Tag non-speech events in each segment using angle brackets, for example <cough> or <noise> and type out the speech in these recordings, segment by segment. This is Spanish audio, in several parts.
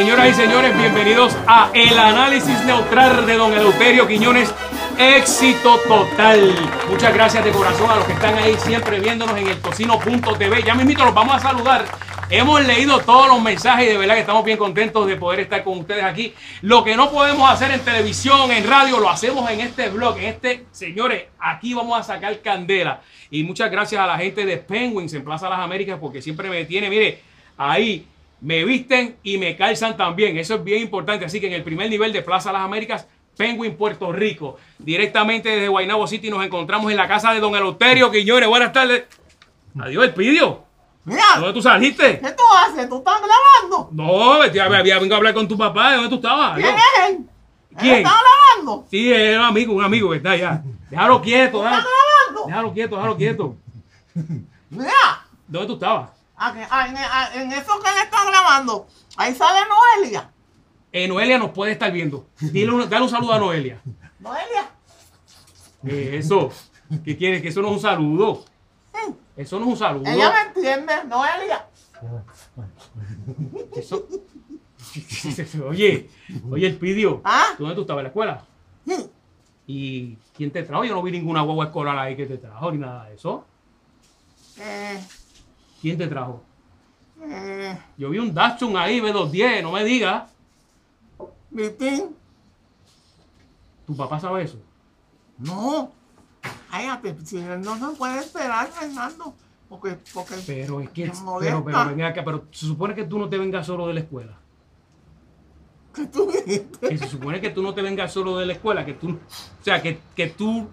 Señoras y señores, bienvenidos a El Análisis Neutral de Don Eleuterio Quiñones. Éxito total. Muchas gracias de corazón a los que están ahí siempre viéndonos en el tocino.tv. Ya mismito los vamos a saludar. Hemos leído todos los mensajes y de verdad que estamos bien contentos de poder estar con ustedes aquí. Lo que no podemos hacer en televisión, en radio, lo hacemos en este blog, en este, señores, aquí vamos a sacar candela. Y muchas gracias a la gente de Penguins en Plaza Las Américas porque siempre me tiene, mire, ahí me visten y me calzan también. Eso es bien importante. Así que en el primer nivel de Plaza Las Américas, Penguin, Puerto Rico. Directamente desde Guaynabo City nos encontramos en la casa de Don Eleuterio Quiñones. Buenas tardes. Adiós, el pidio. Mira, ¿Dónde tú saliste? ¿qué tú haces? ¿Tú estás grabando? No, ya había vengo a hablar con tu papá. ¿Dónde tú estabas? ¿Quién Adiós. es él? ¿Él ¿Quién? está grabando? Sí, es un amigo, un amigo que está allá. Déjalo quieto, ¿Está déjalo, grabando? déjalo quieto, déjalo quieto. Mira, ¿Dónde tú estabas? A que- a- en, eso que él está grabando, ahí sale Noelia. Eh, Noelia nos puede estar viendo. Dile un, dale un saludo a Noelia. Noelia. ¿Qué es eso? ¿Qué quieres? Que eso no es un saludo. Mm, Eso no es un saludo. Ella me entiende, Noelia. Eso- Oye, oye, el pidió. ¿Ah? ¿Dónde tú estabas en la escuela? Mm, ¿Y quién te trajo? Yo no vi ninguna guagua escolar ahí que te trajo ni nada de eso. Eh, ¿Quién te trajo? eh, Yo vi un Datsun ahí, B210, no me digas. Vitín. ¿Tu papá sabe eso? No. Cállate, si él no se puede esperar, Fernando. Porque, porque Pero es que, me pero, pero, ven acá, pero se supone que tú no te vengas solo de la escuela. ¿Qué tú dijiste? Que se supone que tú no te vengas solo de la escuela, que tú, o sea, que, que tú.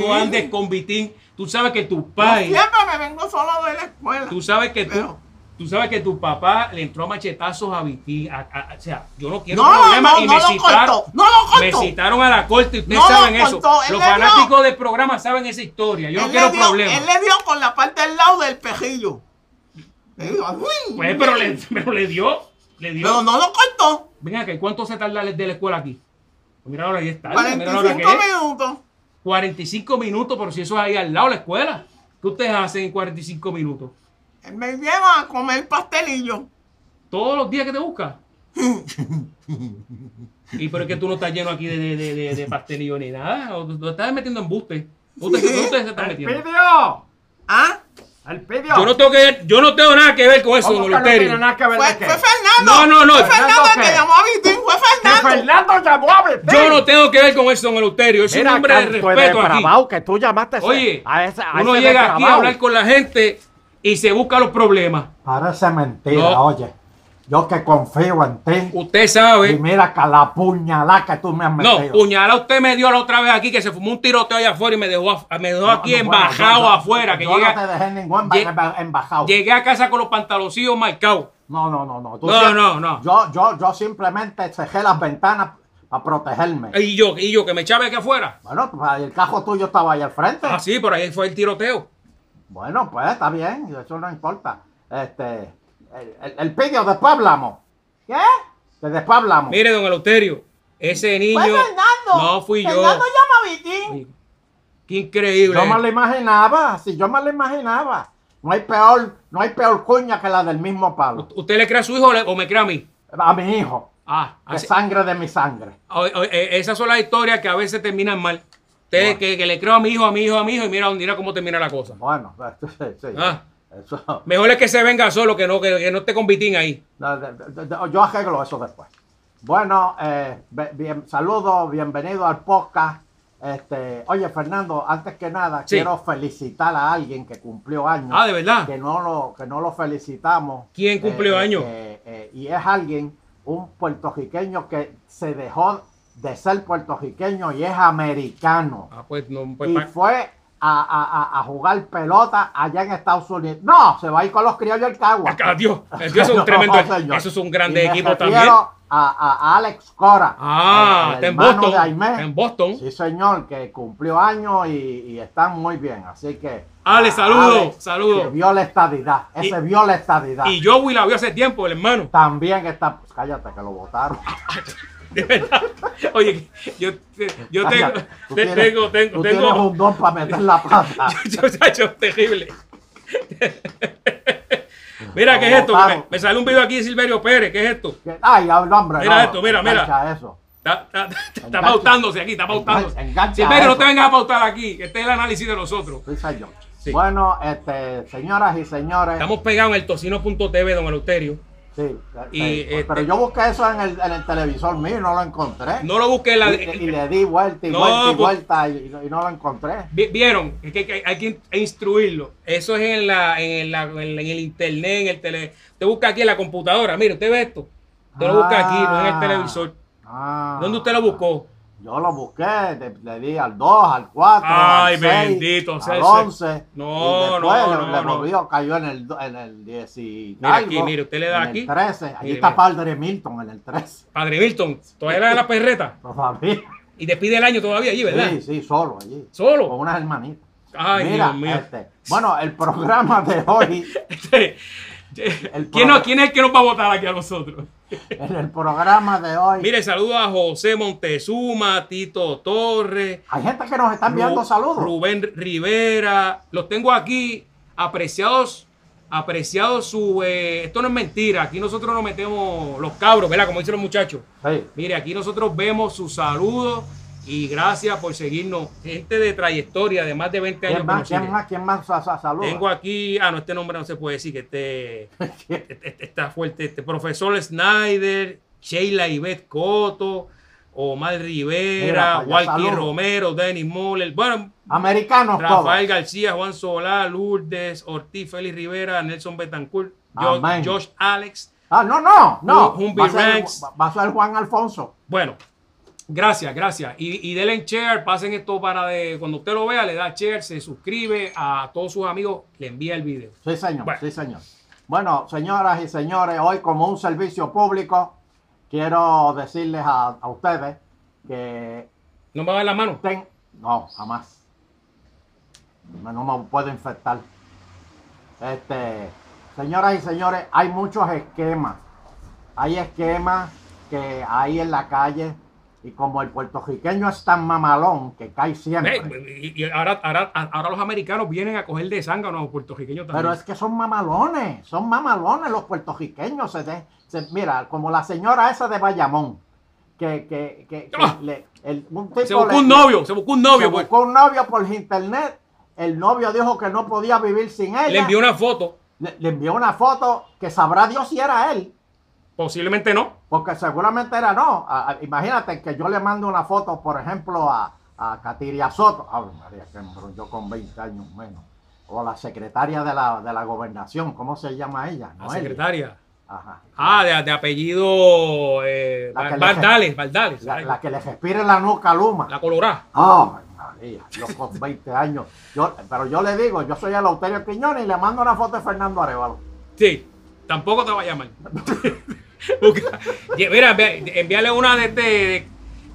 No andes con Vitín. Tú sabes que tu Yo pai, siempre me vengo solo de la escuela. tú sabes que tú, Pero- tú sabes que tu papá le entró a machetazos a Vitín. a- a- o sea, yo no quiero No, problemas no, y no me lo citaron, no lo me cortó. citaron a la corte y ustedes No lo saben eso. Los dio- fanáticos del programa saben esa historia. Yo no quiero dio, problemas. él le dio con la parte del lado del pejillo. Le dio, uy, Pues, pero le, pero le dio, le dio. pero no lo cortó. Ven acá, ¿y cuánto se tarda de la escuela aquí? Pues mira ahora, ahí está. Mira ahora 45 que es. Minutos. 45 minutos, pero si eso es ahí al lado de la escuela. ¿Qué ustedes hacen en 45 minutos? Me lleva a comer pastelillo. ¿Todos los días que te busca? <laughs> y pero es que tú no estás lleno aquí de, de, de, pastelillo ni nada. O tú estás metiendo embuste. ¿Dónde Sí. dónde ustedes se están ¡El <laughs> metiendo? pidió! ¿Ah? Yo no tengo que ver, yo no tengo nada que ver con eso, ¿Cómo don no tiene nada que ver Fue, fue Fernando. No, no, no. Fue Fernando el ¿Fernando que llamó a Vitín. Fue ¡Que Fernando. Fernando llamó a Vitín! Yo no tengo que ver con eso, don Eleuterio. Es un hombre de respeto aquí. depravado, que tú llamaste ese- Oye, a ese, a uno ese llega aquí a hablar con la gente y se busca los problemas. Parece mentira, No. oye. Yo que confío en ti. Usted Y sabe. mira que la puñalada que tú me has No, metido. puñalada usted me dio la otra vez aquí que se fumó un tiroteo allá afuera y me dejó, me dejó No, aquí no, embajado bueno, afuera. Que yo llegué, no te dejé ningún embajado. llegué a casa con los pantaloncillos marcados. No, no, no, no. Tú No, siempre- no, no. Yo, yo, yo simplemente cerré las ventanas para protegerme. Y yo, y yo que me echaba aquí afuera. Bueno, pues el cajo tuyo estaba ahí al frente. Ah, sí, por ahí fue el tiroteo. Bueno, pues está bien, eso no importa. Este, el, el, el pidio, después hablamos. ¿Qué? Que después hablamos. Mire, don Eleuterio, ese niño. Fue Fernando. No fui yo. Fernando llama a Vitín. Qué increíble. Yo me lo imaginaba, si yo me lo imaginaba. No hay peor, no hay peor cuña que la del mismo palo. ¿Usted le cree a su hijo o me cree a mí? A mi hijo, Ah, de así- sangre de mi sangre. eh, esas son las historias que a veces terminan mal. Usted Bueno. que, que le creo a mi hijo, a mi hijo, a mi hijo y mira, mira cómo termina la cosa. Bueno, <laughs> sí, sí. Ah. Eso, Mejor es que se venga solo que no, que, que no esté con Vitín ahí. de- de- de- de- yo arreglo eso después. Bueno, eh, bien, saludos, bienvenido al podcast. Este, oye, Fernando, antes que nada, Sí. quiero felicitar a alguien que cumplió años. Ah, de verdad. que no lo, que no lo felicitamos. ¿Quién cumplió Eh, años? eh, y es alguien, un puertorriqueño que se dejó de ser puertorriqueño y es americano. Ah, pues no, pues y fue a, a- a- a jugar pelota allá en Estados Unidos. No, se va a ir con los criollos del Cagua. Dios, eso es un <laughs> tremendo. señor. Eso es un grande equipo también. A, a- Alex Cora. Ah, el- el está en hermano Boston. de Aimé. Está en Boston. Sí, señor, que cumplió años y, y están muy bien. Así que. Alex, saludo, Alex, saludo. Que vio la estadidad. Ese Y- vio la estadidad. Y Joey la vio hace tiempo, el hermano. También está. pues, cállate, que lo votaron. <laughs> De verdad. Oye, yo, yo tengo, tú tienes- tengo, tengo, tienes tengo. un don para meter la pata. <laughs> Yo, yo, yo, terrible. Mira, ¿qué es esto? Me, me sale un video aquí de Silverio Pérez. ¿Qué es esto? Ay, hablo, hombre. Mira no, esto, mira, mira. Eso. Está, está- pautándose aquí, está pautándose. Engan- engancha Silverio, no te vengas a pautar aquí. Este es el análisis de nosotros. Sí, señor. Sí. Bueno, este, señoras y señores. Estamos pegados en el tocino.tv, don Eleuterio. Sí, Y, sí, este- pero yo busqué eso en el, en el televisor mío y no lo encontré. No lo busqué en la. y, y le di vuelta y No, vuelta y pues- vuelta y, y no lo encontré. Vi- Vieron, Es que, que hay que instruirlo. Eso es en la, en la, en el internet, en el tele. Usted busca aquí en la computadora. Mire, usted ve esto. Usted lo busca aquí, no en el Ah. televisor. Ah. ¿Dónde usted lo buscó? Yo lo busqué, le, le di al 2, al 4, Ay, al 6, bendito al el Señor. 11. No, y después no, le, no, le no. movió, cayó en el, en el 10 y Mira algo, aquí, mire, usted le da en aquí. el 13. Ahí Mire, está mire. Padre Milton en el 13. Padre Milton, todavía era de la perreta. <laughs> Todavía. Y despide el año todavía allí, ¿verdad? Sí, sí, solo allí. Solo. Con unas hermanitas. Ay, Mira, Dios mío. este, bueno, el programa de hoy, <laughs> Este, ¿Quién, no- quién es el que nos va a votar aquí a nosotros? en el programa de hoy, Mire, saludo a José Montezuma, Tito Torres, hay gente que nos está enviando Ru- saludos. Rubén Rivera, los tengo aquí, apreciados, apreciados su... eh, esto no es mentira, aquí nosotros nos metemos los cabros, ¿verdad? Como dicen los muchachos. Sí. Mire, aquí nosotros vemos sus saludos y gracias por seguirnos. Gente de trayectoria de más de 20 años. ¿Quién que más? ¿Quién más? ¿Quién más sa- sa- saluda? Tengo aquí, ah, no, este nombre no se puede decir, que este, <laughs> este- este está fuerte. Este profesor Snyder, Sheila Ivette Coto, Omar Rivera, Walkie saludos. Romero, Dennis Moller, bueno, Americanos Rafael todos. García, Juan Solá, Lourdes, Ortiz, Félix Rivera, Nelson Betancourt. Josh Alex. Ah, no, no, no. Humby Va a, ser, Ranks. va a ser Juan Alfonso. Bueno, gracias, gracias. Y, y denle en share, pasen esto para de, cuando usted lo vea, le da share, se suscribe a todos sus amigos, le envía el video. Sí, señor, Bueno. sí, señor. Bueno, señoras y señores, hoy como un servicio público, quiero decirles a, a ustedes que ¿No me va a dar la mano? ten... No, jamás. No, no me puedo infectar. Este, señoras y señores, hay muchos esquemas. Hay esquemas que hay en la calle y como el puertorriqueño es tan mamalón que cae siempre. Eh, y, ahora, ahora, ahora los americanos vienen a coger de sangre a los puertorriqueños también. Pero es que son mamalones, son mamalones los puertorriqueños. Se de- se- mira, como la señora esa de Bayamón, que, que, que, que Ah. le- el- un tipo se buscó le- un novio, se buscó un novio. se pues. buscó un novio por internet. El novio dijo que no podía vivir sin ella. Le envió una foto, Le- le envió una foto que sabrá Dios si era él. Posiblemente no. Porque seguramente era no. Imagínate que yo le mando una foto, por ejemplo, a, a Katiria Soto. Ay, María, que yo con 20 años menos. O la secretaria de la, de la gobernación. ¿Cómo se llama ella? La secretaria. Ajá. Ah, de, de apellido eh, Bardales, Bardales. La, la que le respire la nuca a Luma. La colorá. Ay, María, yo con 20 años. Yo, pero yo le digo, yo soy el Lauterio Quiñones y le mando una foto de Fernando Arevalo. Sí, tampoco te va a llamar. <laughs> Mira, envíale una de este,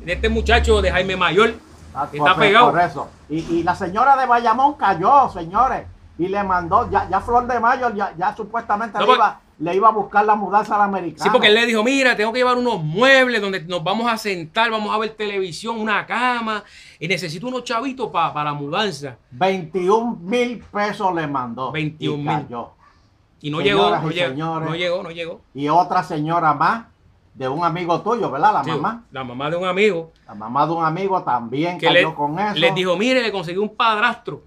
de, este muchacho de Jaime Mayor, Ah, que por- está pegado. Por eso. Y, y la señora de Bayamón cayó, señores. Y le mandó, ya, ya Flor de Mayo, ya, ya supuestamente No, le, iba, le iba a buscar la mudanza a la americana. Sí, porque él le dijo, mira, tengo que llevar unos muebles donde nos vamos a sentar, vamos a ver televisión, una cama, y necesito unos chavitos pa- para la mudanza. 21 mil pesos le mandó. 21 y mil. Y no llegó, no y llegó, no llegó, no llegó. Y otra señora más, de un amigo tuyo, ¿verdad? La Sí, mamá. La mamá de un amigo La mamá de un amigo también que cayó le, con eso. les dijo, mire, le conseguí un padrastro.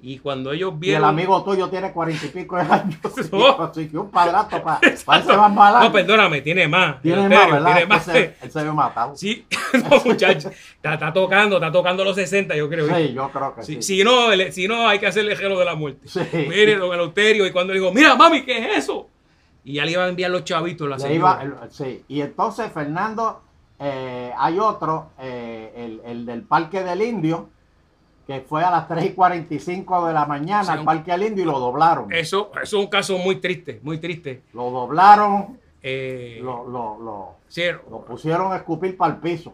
Y cuando ellos y el vieron... amigo tuyo tiene cuarenta y pico de años. <laughs> <laughs> No. Consiguió un padrastro para ese van para No, perdóname, tiene más. Tiene en más, ¿verdad? Tiene Él más. se, él se ve matado. Sí, <laughs> no, muchacho. Está, está tocando, está tocando los 60, yo creo. Sí, yo creo que sí. si no, el- si no, hay que hacerle el gelo de la muerte. Sí. Mire, don Eleuterio, y cuando le dijo, mira, mami, ¿qué es eso? Y ya le iba a enviar los chavitos la Le señora. iba- el- sí. Y entonces, Fernando, eh, hay otro, eh, el, el del Parque del Indio, que fue a las 3 y 45 de la mañana Sí, al Parque del Indio y lo doblaron. Eso, eso es un caso muy triste, muy triste. Lo doblaron, Eh, lo, lo, lo, sí, lo pusieron a escupir para el piso.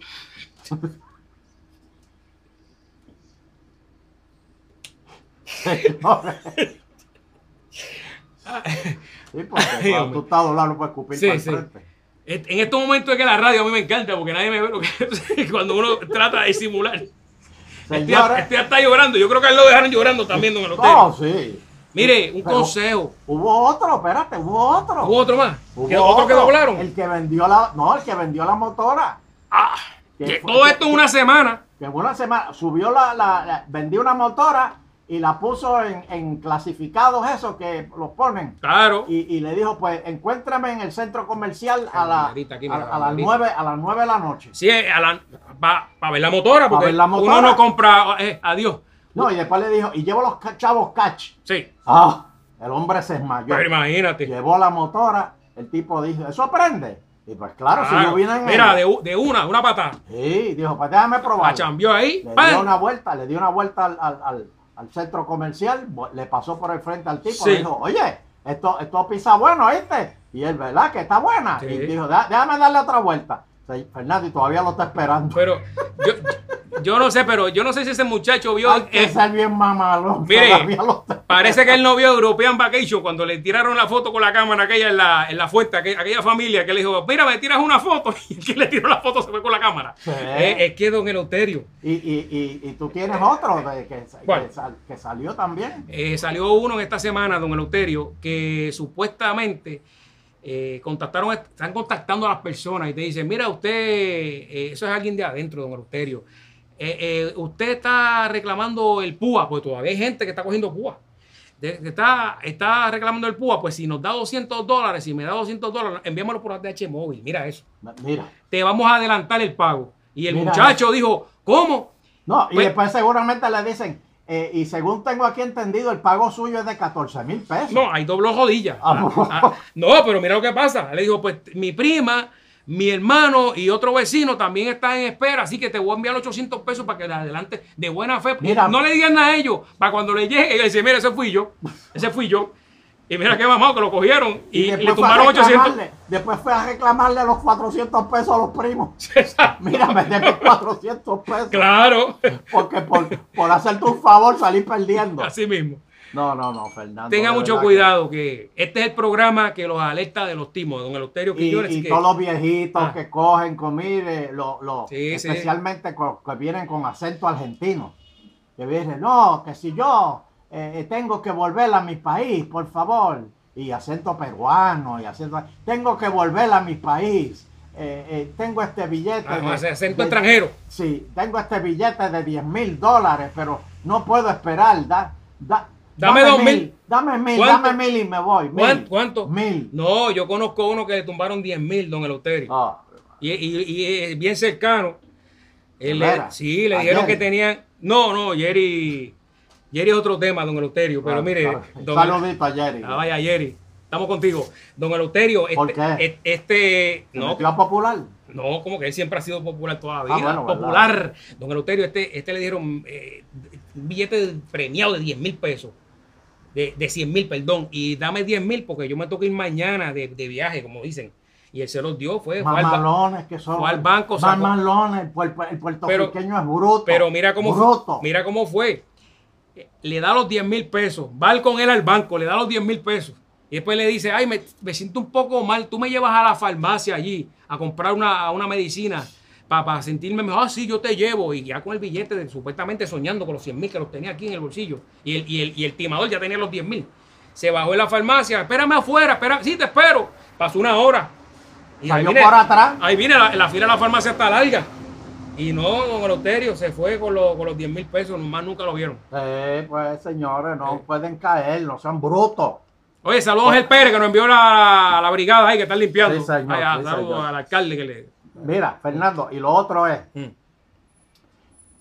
Sí, porque Ay, tú estás doblado no puedes escupir Sí, para el frente. en estos momentos es que la radio a mí me encanta porque nadie me ve lo que <laughs> cuando uno trata de disimular. <laughs> Estoy, estoy hasta llorando. Yo creo que a él lo dejaron llorando también, don Eleuterio. no, sí. Mire, un Pero- consejo. Hubo otro, espérate, hubo otro. ¿Hubo otro más? Hubo ¿Que ¿Otro que doblaron? El que vendió la, no, el que vendió la motora. Ah, Que que fue- todo esto en una semana. Que en una semana subió la, la, la- vendió una motora y la puso en, en clasificados esos que los ponen. Claro. Y, y le dijo, pues encuéntrame en el centro comercial a, la, aquí, a, a las camarita. nueve, a las nueve de la noche. Sí, para ver la motora, porque ver la motora. uno no compra. eh, adiós. No, y después le dijo, y llevo los chavos catch. Sí. Ah, el hombre se desmayó. Pero imagínate. Llevó la motora, el tipo dijo, ¿eso prende? Y pues claro, si yo vine en Mira, ella. de, de una, una patada. Sí, dijo, pues déjame probar. La chambió ahí. Le ¡pam! dio una vuelta, le dio una vuelta al, al- al- al centro comercial, le pasó por el frente al tipo, Sí. le dijo, oye, esto, esto pisa bueno, ¿viste? Y él, ¿verdad? Que está buena. Sí. Y dijo, "Dé- déjame darle otra vuelta. Fernando, y todavía lo está esperando. Pero yo, yo no sé, pero yo no sé si ese muchacho vio. Hay que ser bien mamalo. <laughs> Mire, Parece que él no vio European Vacation cuando le tiraron la foto con la cámara aquella en la, en la fuente, aquella, aquella familia que le dijo, mira, me tiras una foto. <laughs> Y el que le tiró la foto se fue con la cámara. Sí. Eh, es que don Eleuterio. Y, y, y, y tú tienes otro de que, ¿Cuál? que, sal- que salió también. Eh, salió uno en esta semana, don Eleuterio, que supuestamente eh, contactaron, están contactando a las personas y te dicen, mira, usted, eh, eso es alguien de adentro, don Eleuterio. Eh, eh, usted está reclamando el PUA, pues todavía hay gente que está cogiendo PUA. De- está, está reclamando el PUA, pues si nos da 200 dólares, si me da 200 dólares, enviámoslo por ATH móvil. Mira eso. Mira. Te vamos a adelantar el pago. Y el Mira muchacho dijo, ¿cómo? No, y Pues- después seguramente le dicen, eh, y según tengo aquí entendido, el pago suyo es de 14 mil pesos. No, ahí dobló rodillas. Ah, <laughs> Ah, ah, no, pero mira lo que pasa. Le dijo, pues mi prima, mi hermano y otro vecino también están en espera, así que te voy a enviar 800 pesos para que le adelante de buena fe. Mira. no le digan nada a ellos, para cuando le llegue, dice, mira, ese fui yo, ese fui yo. Y mira qué mamado que lo cogieron y, y le tumbaron 800. reclamarle- Después fue a reclamarle los 400 pesos a los primos. <laughs> Mira, me debes 400 pesos. claro, Porque por, por hacerte un favor salí perdiendo. así mismo. No, no, no, Fernando. Tenga mucho cuidado, que este es el programa que los alerta de los timos, don Eleuterio Y, Quiñones. y que- todos los viejitos Ah. que cogen con, mire, lo, lo- Sí, sí. especialmente co- que vienen con acento argentino. Que vienen, no, que si yo eh, tengo que volver a mi país, por favor. Y acento peruano, y acento. Tengo que volver a mi país. eh, eh, tengo este billete. Ah, de- acento de- extranjero. Sí, tengo este billete de 10 mil dólares, pero no puedo esperar. Da, da- Dame dos mil. Dame mil, ¿Cuánto? dame mil y me voy. Mil. ¿Cuán- ¿Cuánto? Mil. No, yo conozco uno que le tumbaron 10 mil, don Eleuterio. Ah, Y, y- y es bien cercano. Él sí, le ¿A dijeron que tenían. No, no, Jerry. Jerry es otro tema, don Eleuterio. Pero ah, mire, ah, don, Saludito a Jerry. Ah, vaya, Jerry. Estamos contigo. Don Eleuterio, este, ¿Por qué? e- este ¿Se no, metió popular? no, como que él siempre ha sido popular toda la vida. Ah, bueno, ¿verdad? popular. Don Eleuterio, este, este le dieron eh, un billete premiado de 10 mil pesos. De, de 100 mil, perdón. Y dame 10 mil porque yo me que ir mañana de, de viaje, como dicen. Y él se los dio, fue, fue al que son. fue al banco, sacó- el, el puertorriqueño es bruto. Pero mira cómo bruto. Mira cómo fue. Le da los 10 mil pesos. Va con él al banco, le da los 10 mil pesos. Y después le dice, ay, me, me siento un poco mal. Tú me llevas a la farmacia allí a comprar una, una medicina para sentirme mejor. Ah, sí, yo te llevo. Y ya con el billete, de- supuestamente soñando con los 100 mil que los tenía aquí en el bolsillo. Y el, y el, y el timador ya tenía los 10 mil. Se bajó en la farmacia. Espérame afuera, espera. Sí, te espero. Pasó una hora. Y ahí Salió viene- por atrás. Ahí viene la, la fila de la farmacia está larga. Y no, don Eleuterio se fue con, los- con los 10 mil pesos, más nunca lo vieron. Eh, pues señores, no pueden caer, no sean brutos. Oye, saludos a Ángel Pérez que nos envió la, la brigada ahí que están limpiando. Sí, señor, Ay, sí, saludos señor. al alcalde que le. Mira, Fernando, y lo otro es, Mm.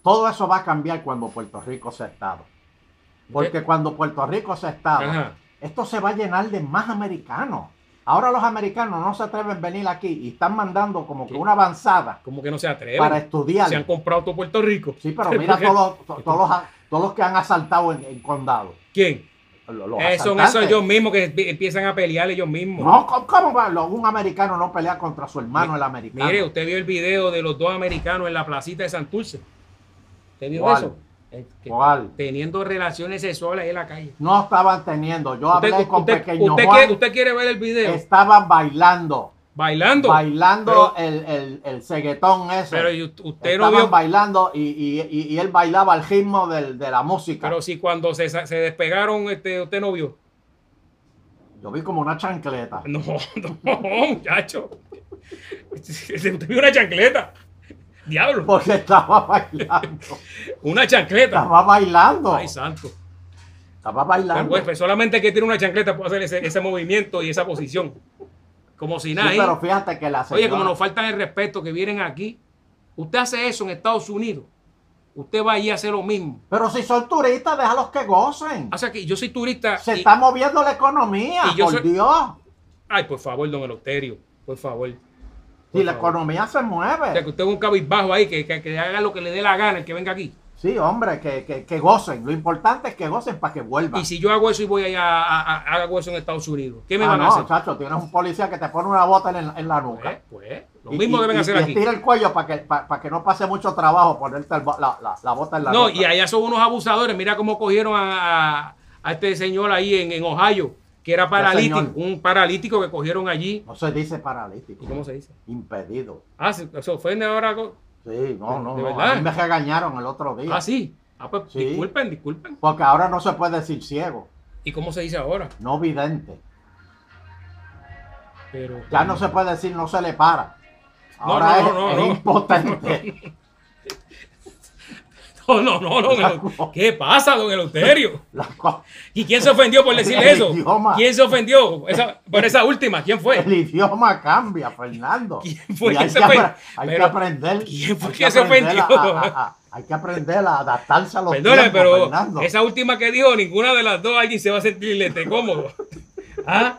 todo eso va a cambiar cuando Puerto Rico sea Estado. Porque ¿Qué? cuando Puerto Rico sea Estado, Ajá. esto se va a llenar de más americanos. Ahora los americanos no se atreven a venir aquí y están mandando como que una avanzada Como que no se atreven. para estudiar. Se han comprado todo Puerto Rico. Sí, pero mira <laughs> todos los, todos los que han asaltado en, en condado. ¿Quién? Los, los Eh, son esos ellos mismos que empi- empiezan a pelear ellos mismos. No, ¿cómo, cómo va? Un americano no pelea contra su hermano, el americano. Mire, usted vio el video de los dos americanos en la placita de Santurce. ¿Usted vio ¿Cuál? eso? ¿Cuál? Teniendo relaciones sexuales ahí en la calle. No estaban teniendo. Yo hablé Usted, con usted- pequeño usted Juan. quiere, usted quiere ver el video. Estaban bailando. Bailando. bailando Pero- el, el, el ceguetón ese. Pero usted no vio. bailando y, y, y, él bailaba al ritmo del- de la música. Pero si cuando se, se despegaron, este, usted no vio. Yo vi como una chancleta. No, <laughs> no, muchacho. Usted vio una chancleta. Diablo. Porque estaba bailando. Una chancleta. Estaba bailando. Ay, santo. Estaba Pero, bailando. pues, pues, solamente que tiene una chancleta puede hacer ese, ese movimiento y esa posición. Como si Sí, nada. ahí. pero fíjate que la señora... Oye, como nos faltan el respeto que vienen aquí. Usted hace eso en Estados Unidos. Usted va allí a hacer lo mismo. Pero si son turistas, déjalos que gocen. O sea que yo soy turista. Se y- está moviendo la economía, y yo por soy- Dios. Ay, por favor, don Eleuterio. Por favor. Por Si la favor. economía se O sea, mueve. que usted es un cabizbajo ahí, que, que, que haga lo que le dé la gana el que venga aquí. Sí, hombre, que, que, que gocen. Lo importante es que gocen para que vuelvan. Y si yo hago eso y voy allá a, a- a- hago eso en Estados Unidos, ¿qué me ah, van a no, hacer? chacho, tienes un policía que te pone una bota en, en la nuca. Pues, pues, lo Y- mismo y- deben y- hacer aquí. estira el cuello para que, para, que no pase mucho trabajo ponerte el la, la- la bota en la No, nuca. y allá son unos abusadores. Mira cómo cogieron a, a- a este señor ahí en, en Ohio, que era paralítico, señor? un paralítico que cogieron allí. No se dice paralítico. ¿Y cómo se dice? Impedido. Ah, se, se ofende ahora. con- Sí, no, no, ¿De no. A mí me regañaron el otro día. Ah, sí. Ah, pues Sí. disculpen, disculpen. Porque ahora no se puede decir ciego, ¿Y cómo se dice ahora? no vidente. Pero Ya no se puede decir no se le para. No, Ahora no, es, no, es no. impotente. <laughs> No, no, no, don Eleuterio. ¿Qué pasa, don Eleuterio? ¿Y quién se ofendió por decirle El eso? idioma. ¿Quién se ofendió esa- por esa última? ¿Quién fue? El idioma cambia, Fernando. ¿Quién fue que hay se que, hay aprender. ¿quién fue hay que se ofendió? hay que aprender a adaptarse a los Perdone, tiempos, pero Fernando. esa última que dijo, ninguna de las dos alguien se va a sentir este, cómodo. <laughs> ¿Ah?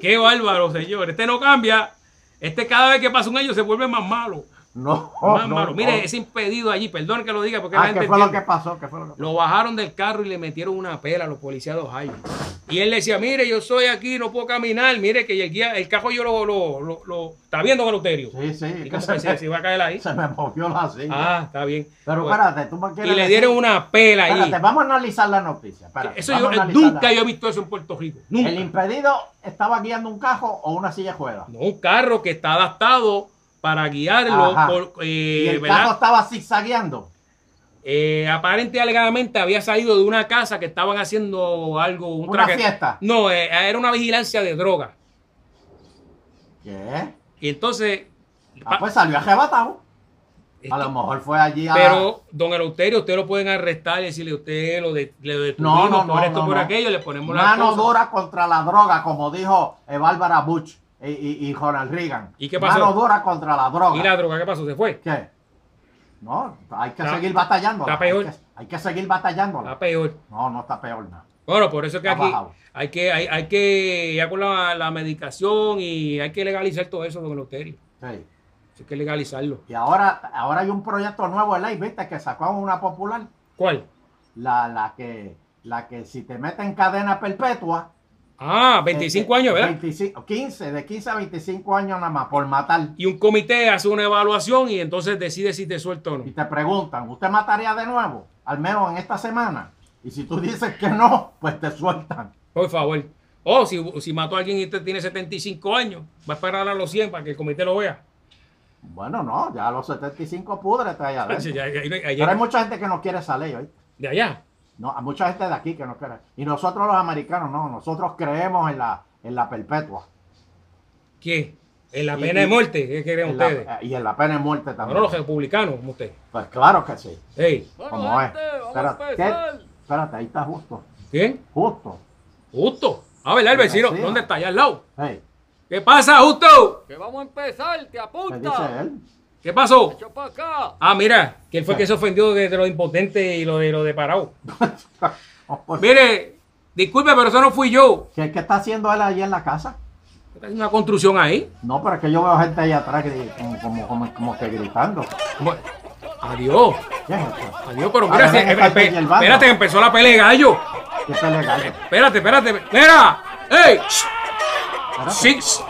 Qué bárbaro, señor. Este no cambia. Este cada vez que pasa un año se vuelve más malo. No, no. Mire, ese impedido allí, perdón que lo diga porque la Ah, gente ¿qué fue lo que pasó? ¿Qué fue lo que pasó? Lo bajaron del carro y le metieron una pela a los policías de Ohio. Y él le decía, mire, yo soy aquí, no puedo caminar, mire que el, guía, el cajo yo lo, lo, lo, lo- está viendo con Euterio. Sí, sí. ¿Y que se, me, se iba a caer ahí? <laughs> se me movió la silla. Ah, está bien. pero espérate, tú me y quieres le decir- dero una pela ahí. Espérate, vamos a analizar la noticia. espérate, Eso yo, analizarla. nunca yo he visto eso en Puerto Rico. Nunca. ¿El impedido estaba guiando un cajo o una silla de ruedas? No, un carro que está adaptado para guiarlo. Por, y eh, el ¿verdad? cajo estaba zigzagueando. Eh, aparente y alegadamente había salido de una casa que estaban haciendo algo. Un Una traque- fiesta. No, eh, era una vigilancia de droga. ¿Qué? Y entonces. Ah, pues salió arrebatado. es A lo mejor fue allí a... pero, don Eleuterio, usted lo pueden arrestar y decirle, usted lo, de, detuvimos No, no, por no, esto, no, por aquello, le ponemos la Mano dura contra la droga, como dijo Bárbara Bush y, y, y Ronald Reagan. ¿Y qué pasó? Mano dura contra la droga. ¿Y la droga qué pasó? ¿Se fue? ¿Qué? No, hay que Está- seguir batallando. está peor. Hay que, hay que seguir batallando. Está peor. No, no está peor nada. Bueno, por eso es que Ha aquí bajado. hay que, hay, hay que, ya con la, la medicación y hay que legalizar todo eso, don Eleuterio. Sí. Hay que legalizarlo. Y ahora, ahora hay un proyecto nuevo de ley, ¿viste? Que sacó una popular. ¿Cuál? La, la que la que si te meten en cadena perpetua. Ah, 25 eh, años, ¿verdad? 25, 15, de 15 a 25 años nada más por matar. Y un comité hace una evaluación y entonces decide si te suelta o no. Y te preguntan, ¿usted mataría de nuevo? Al menos en esta semana. Y si tú dices que no, pues te sueltan. Por favor. O si, si mató a alguien y usted tiene 75 años, va a esperar a los 100 para que el comité lo vea. Bueno, no, ya a los 75 pudres allá adentro. Ya- ya- ya- Pero hay mucha gente que no quiere esa ley hoy. De allá. No, hay mucha gente de aquí que no quiere. Y nosotros los americanos no, nosotros creemos en la, en la perpetua. ¿Qué? En la pena y- de muerte, ¿qué creen la- ustedes? y en la pena de muerte también. Ahora los republicanos, como usted. Pues claro que sí. Hey, Como es. Espérate, ¿qué? Espérate, ahí está justo. ¿qué? Justo. Justo. A ver, el vecino, Sí. ¿dónde está? Allá al lado. Hey, ¿Qué pasa, Justo? Que vamos a empezar, te ¿qué apunta. dice él? ¿Qué pasó? Ah, mira, que él fue el que se ofendió de, de lo impotente y lo de lo de parado. <laughs> Mire, disculpe, pero eso no fui yo. ¿Qué, qué está haciendo él allí en la casa? Está haciendo una construcción ahí. No, pero es que yo veo gente ahí atrás gri- como, como, como, como que gritando. ¿Cómo? Adiós. ¿Qué es esto? Adiós, pero Ah, mira, si- estar espe- hierbando. espérate, que empezó la pelea de gallo. ¿Qué pelea gallo? Espérate, espérate. Mira, ¡Ey! Espérate. Sí, shh.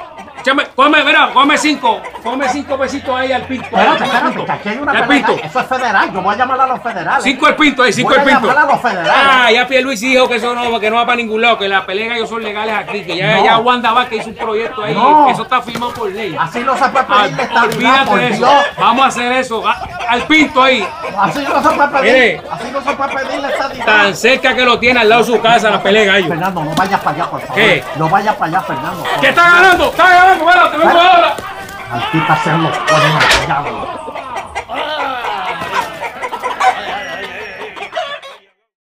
Échame, come, mira, come cinco. Come cinco pesitos ahí al pinto. Espérate, espérate, que aquí hay una pelea. pinto. Eso es federal. Yo voy a llamar a los federales. Cinco el pinto ahí, cinco Voy el a pinto. llamar a los federales. Ah, ya Luis dijo que eso no, que no va para ningún lado, que las peleas ellos son legales aquí, que ya, No. ya Wanda Vázquez hizo un proyecto ahí, No. eso está firmado por ley. Así no se puede Ah, pedir la estabilidad, por eso. Dios. Vamos a hacer eso. A- al pinto ahí. Así no se puede pedir. Mire. Así no se puede pedir la estabilidad. Tan cerca que lo tiene al lado de su casa la pelea gallo. Fernando, no vayas para allá, por favor. ¿Qué? No vayas para allá, Fernando. ¿Qué está ganando? ¡Está ganando! ¡Bueno, te vengo ahora! Maldita sean los.